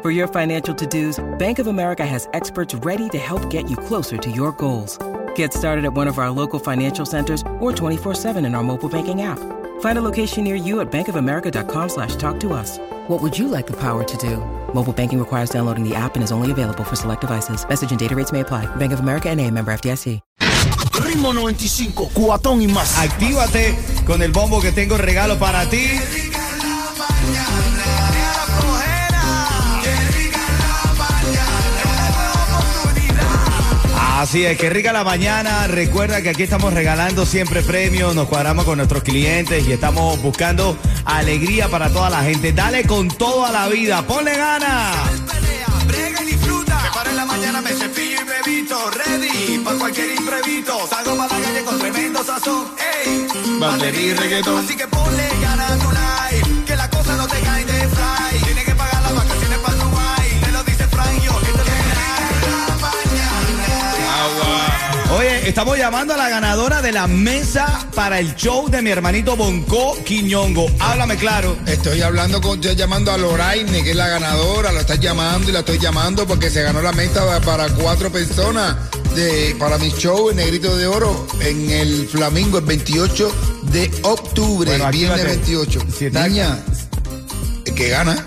For your financial to-dos, Bank of America has experts ready to help get you closer to your goals. Get started at one of our local financial centers or 24-7 in our mobile banking app. Find a location near you at bankofamerica.com slash talk to us. What would you like the power to do? Mobile banking requires downloading the app and is only available for select devices. Message and data rates may apply. Bank of America and a member FDIC. Ritmo 95, cuatón y más. Actívate con el bombo que tengo regalo para ti. Así es, que rica la mañana. Recuerda que aquí estamos regalando siempre premios, nos cuadramos con nuestros clientes y estamos buscando alegría para toda la gente. Dale con todo a la vida, ponle ganas. Brega y disfruta. Me paro en la mañana, me cepillo y me visto. Ready para cualquier imprevisto. Salgo para la calle con tremendo sazón. Ey, Batería y reggaetón. Así que ponle ganas a tu life. Que las estamos llamando a la ganadora de la mesa para el show de mi hermanito Bonco Quiñongo. Háblame claro. Estoy hablando con, estoy llamando a Loraine, que es la ganadora, la estás llamando y la estoy llamando porque se ganó la meta para cuatro personas de, para mi show en Negrito de Oro en el Flamingo el 28 de octubre, Bueno, viernes actívate. 28. Si está- Niña, el que gana,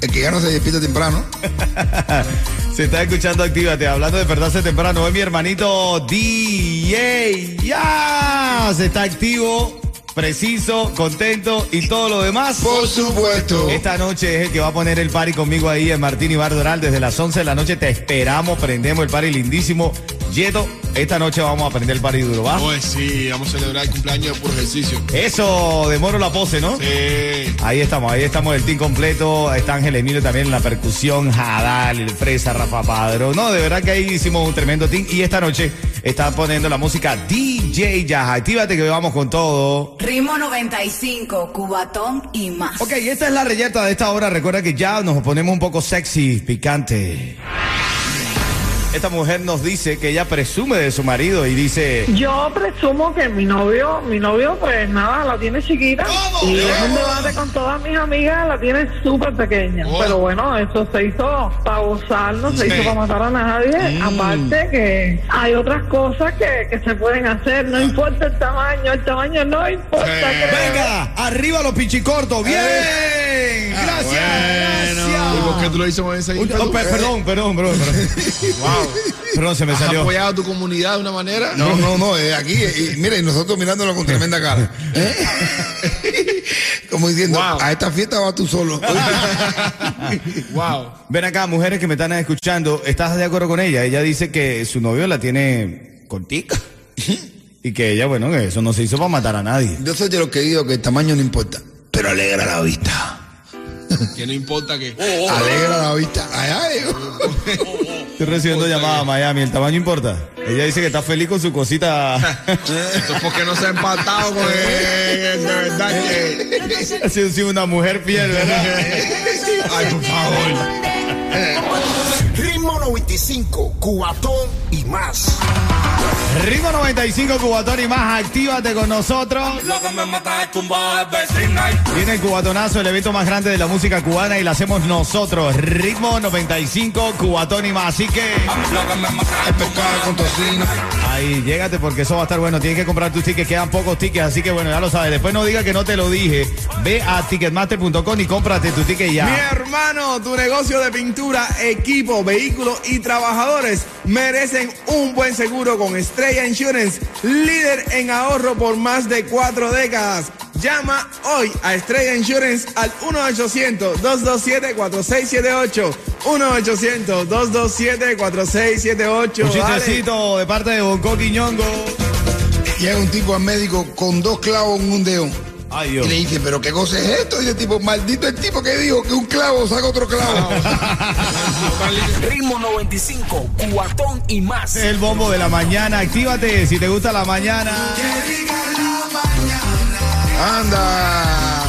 el que gana se despierta temprano. Se está escuchando Actívate, hablando de despertarse temprano. Es mi hermanito DJ. Ya se está activo, preciso, contento y todo lo demás. Por supuesto. Esta noche es el que va a poner el party conmigo ahí en Martín y Doral. Desde las 11 de la noche te esperamos, prendemos el party lindísimo. Yeto, esta noche vamos a prender el party duro, ¿va? Pues sí, vamos a celebrar el cumpleaños de puro ejercicio. Eso, de Moro la pose, ¿no? Sí. Ahí estamos, ahí estamos el team completo. Está Ángel Emilio también en la percusión, Jadal, el Fresa, Rafa Padro. No, de verdad que ahí hicimos un tremendo team. Y esta noche está poniendo la música DJ Jazz. Actívate que vamos con todo. Ritmo 95, Cubatón y más. Ok, esta es la reyerta de esta hora. Recuerda que ya nos ponemos un poco sexy, picante. Esta mujer nos dice que ella presume de su marido y dice... Yo presumo que mi novio, mi novio pues nada, la tiene chiquita y es un debate con todas mis amigas, la tiene súper pequeña. Oh. Pero bueno, eso se hizo para gozar, no se Sí. hizo para matar a nadie. Aparte que hay otras cosas que, que se pueden hacer, no importa el tamaño, el tamaño no importa. Venga, arriba los pichicortos. Bien. Gracias. Bueno. ¿Y por qué gracias. tú lo dices con ese Un- ímpetu? oh, per- perdón, perdón, perdón. Wow. Perdón, se me ¿Has salió. apoyado a tu comunidad de una manera? No, no, no, es aquí. Mira, y nosotros mirándolo con tremenda cara. ¿Eh? Como diciendo, Wow. a esta fiesta vas tú solo. Wow. Ven acá, mujeres que me están escuchando, ¿estás de acuerdo con ella? Ella dice que su novio la tiene cortica. Y que ella, bueno, que eso no se hizo para matar a nadie. Yo soy de los que digo que el tamaño no importa, pero alegra la vista. Que no importa que. Alegra la vista. Ay, ay. Estoy recibiendo llamadas a Miami, ¿el tamaño importa? Ella dice que está feliz con su cosita. Esto es porque no se ha empatado con él. De verdad que. Ha sido una mujer fiel, ¿verdad? Ay, por favor. Ritmo 95, cuatón y más. Ritmo 95, Cubatón y más, actívate con nosotros. Lo que me mata es tumba el vecinal. Viene el cubatonazo, el evento más grande de la música cubana y lo hacemos nosotros. Ritmo 95, Cubatón y más. Así que Lo que me mata es Pescado con tocino. ahí, llégate porque eso va a estar bueno. Tienes que comprar tus tickets, quedan pocos tickets, así que bueno, ya lo sabes. Después no diga que no te lo dije. Ve a ticketmaster.com y cómprate tu ticket Mi ya. hermano, tu negocio de pintura, equipo, vehículos y trabajadores merecen un buen seguro con Estrella Insurance, líder en ahorro por más de cuatro décadas. Llama hoy a Estrella Insurance al 1-800-227-4678. 1-800-227-4678. Un chistecito de parte de Bonco Quiñongo. Llega un tipo al médico con dos clavos en un dedo. Ay, Y le dice, pero qué cosa es esto? Y el tipo, maldito el tipo que dijo que un clavo saca otro clavo. Ritmo 95, cuatón y más. El bombo de la mañana. Actívate si te gusta la mañana. Anda.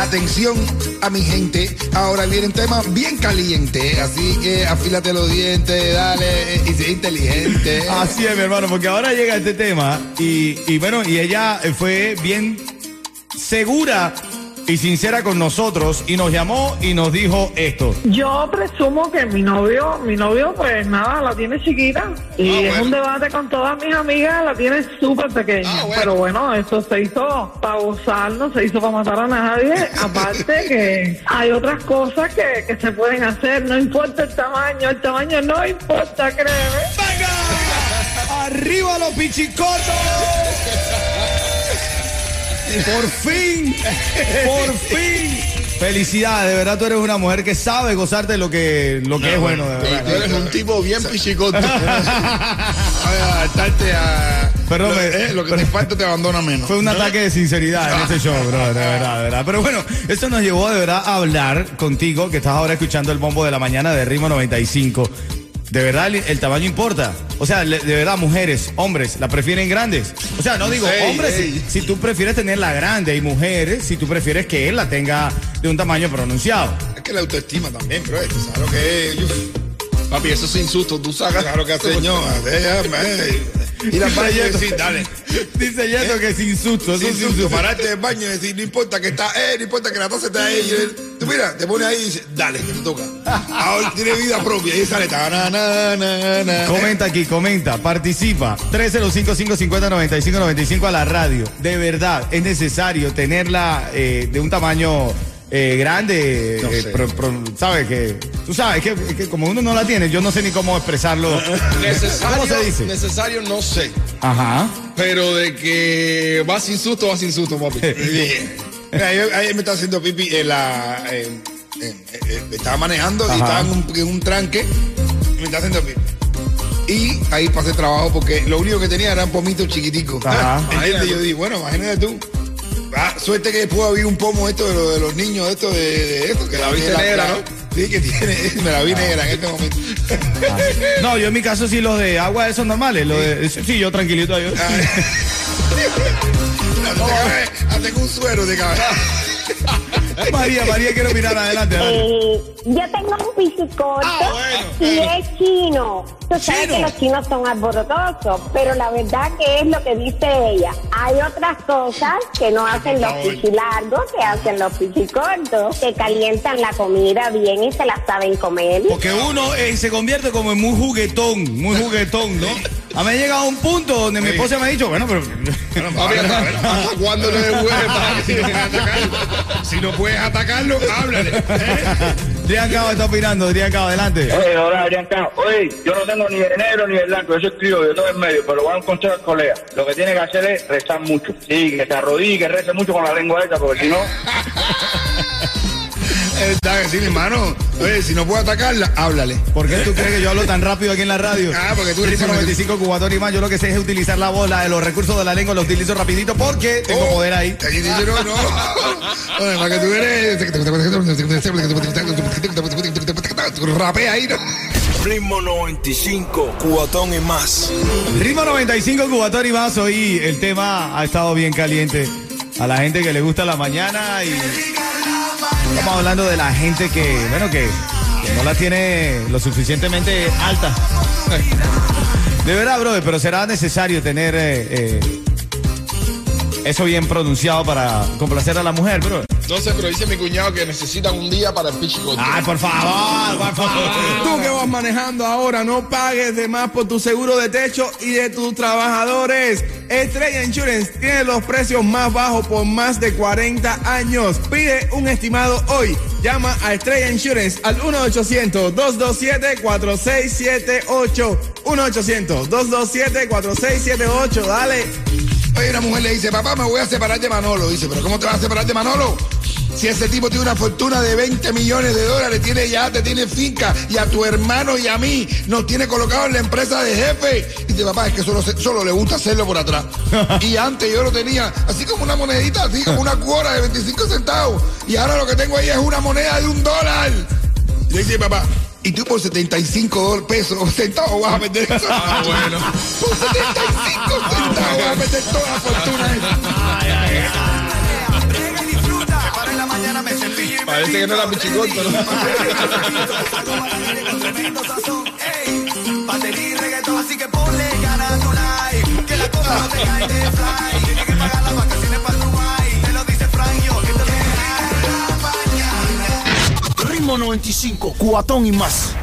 Atención a mi gente, ahora viene un tema bien caliente, así que afílate los dientes, dale y sé inteligente. Así es, mi hermano, porque ahora llega este tema y, y bueno, y ella fue bien segura y sincera con nosotros y nos llamó y nos dijo esto. Yo presumo que mi novio, mi novio pues nada, la tiene chiquita y Ah, es bueno. un debate con todas mis amigas, la tiene súper pequeña. Ah, bueno. Pero bueno, eso se hizo para gozar, no se hizo para matar a nadie. Aparte que hay otras cosas que, que se pueden hacer, no importa el tamaño, el tamaño no importa, créeme. ¡Venga! ¡Arriba los pichicotos! ¡Por fin! ¡Por fin! Felicidades, de verdad tú eres una mujer que sabe gozarte lo que, lo que es bueno, de verdad. tú eres un tipo bien pichicote. A adaptarte a Perdón, lo, eh, lo que te falta te abandona menos. Fue un ataque de sinceridad en este show, bro, de verdad, de verdad. Pero bueno, esto nos llevó de verdad a hablar contigo, que estás ahora escuchando el bombo de la mañana de Ritmo 95. De verdad, el, el tamaño importa. O sea, le- de verdad, mujeres, hombres, la prefieren grandes. O sea, no digo Ey, hombres, si- ey. Si, tú prefieres tenerla grande, y mujeres, si tú prefieres que él la tenga de un tamaño pronunciado. Es que la autoestima también, pero esto, ¿sabes lo que es? Papi, eso es insulto. Tú sacas. Claro que hace señor. déjame. Ir al baño y decir, dale. Dice Yeto que es insulto, eso Sin es susto, pararte del baño y decir, no importa que está él, no importa que la taza está ahí. y él- Tú mira, te pones ahí y dices, dale, que te toca. Ahora tiene vida propia y sale. na, na, na, na. Comenta aquí, comenta, participa. 305-550-9595 a la radio. De verdad, es necesario tenerla eh, de un tamaño eh, grande. No eh, sé. pro- pro- ¿Sabes que Tú sabes que, que como uno no la tiene, yo no sé ni cómo expresarlo. Necesario, ¿Cómo se dice? necesario no sé. Ajá. Pero de que va sin susto, va sin susto, papi. Bien. Mira, Ahí, ahí me está haciendo pipi en la. en- en- eh, estaba manejando y estaba en un, en un tranque y me está haciendo pipi. Y ahí pasé trabajo porque lo único que tenía eran pomitos chiquiticos. Ajá. ¿Entiendes? Yo dije, bueno, imagínate tú. Ah, suerte que después había un pomo esto de, lo- de los niños, esto de, de esto. Que la viste negra, ¿no? Sí, que tiene, me la vi negra en este momento. No, yo en mi caso sí los de agua, esos normales. Los de, sí, yo tranquilito. Yo. Hasta con un suero de cabeza. María, María, quiero mirar adelante. Eh, yo tengo un piscicorto Ah, bueno. y es chino. Tú sabes ¿Chino? que los chinos son alborotosos, pero la verdad que es lo que dice ella. Hay otras cosas que no hacen los piscilargos, que hacen los piscicortos, que calientan la comida bien y se la saben comer. Porque uno eh, se convierte como en muy juguetón, muy juguetón, ¿no? A mí ha llegado un punto donde mi esposa me ha dicho, bueno, pero... Papi, ¿hasta, hasta cuándo le devuelve, papi? Si no puedes atacarlo, si no puedes atacarlo, háblale. Adrián Cabo está opinando, Adrián Cabo, adelante. Oye, hola, Adrián Cabo. Oye, yo no tengo ni de negro ni de blanco, yo soy criollo, yo estoy en medio, pero voy a consejo al colega. Lo que tiene que hacer es rezar mucho. Sí, que se arrodille, que rece mucho con la lengua esa, porque si no, Está que sí, mi hermano. Oye, si no puedes atacarla, háblale. ¿Por qué tú crees que yo hablo tan rápido aquí en la radio? Ah, porque tú eres Ritmo 95 Cubatón y más. Yo lo que sé es utilizar la bola, los recursos de la lengua, los utilizo rapidito porque tengo Oh. poder ahí. Aquí dice, no, no. Oye, para que tú eres. Rapea ahí, ¿no? Ritmo 95, cuatón y más. Ritmo 95 Cubatón y más. Hoy el tema ha estado bien caliente. A la gente que le gusta la mañana y estamos hablando de la gente que, bueno, que, que no la tiene lo suficientemente alta. De verdad, brother, pero será necesario tener eh, eh, eso bien pronunciado para complacer a la mujer, bro. No sé, pero dice mi cuñado que necesitan un día para el pichicote. Ay, por favor, por favor. Tú vas manejando ahora, no pagues de más por tu seguro de techo y de tus trabajadores. Estrella Insurance tiene los precios más bajos por más de 40 años. Pide un estimado hoy. Llama a Estrella Insurance al 1-800-227-4678. 1-800-227-4678. Dale. Oye, una mujer le dice, papá, me voy a separar de Manolo. Dice, pero ¿cómo te vas a separar de Manolo? Si ese tipo tiene una fortuna de 20 millones de dólares, tiene yate, tiene finca, y a tu hermano y a mí nos tiene colocado en la empresa de jefe. Y dice, papá, es que solo, solo le gusta hacerlo por atrás. y antes yo lo tenía así como una monedita, así como una cuora de 25 centavos. Y ahora lo que tengo ahí es una moneda de un dólar. Y dice, papá, y tú por 75 dólares pesos o centavos vas a vender eso. Ah, bueno. Por 75 centavos vas a vender toda la fortuna Parece que no era visto. pichicoto, ¿no? Así que ponle ganas tu life. Que la cosa no te cae de fly. Tienes que pagar las vacaciones para Dubai. Te lo dice Frank yo, que te la mañana. Ritmo 95, cuatón y más.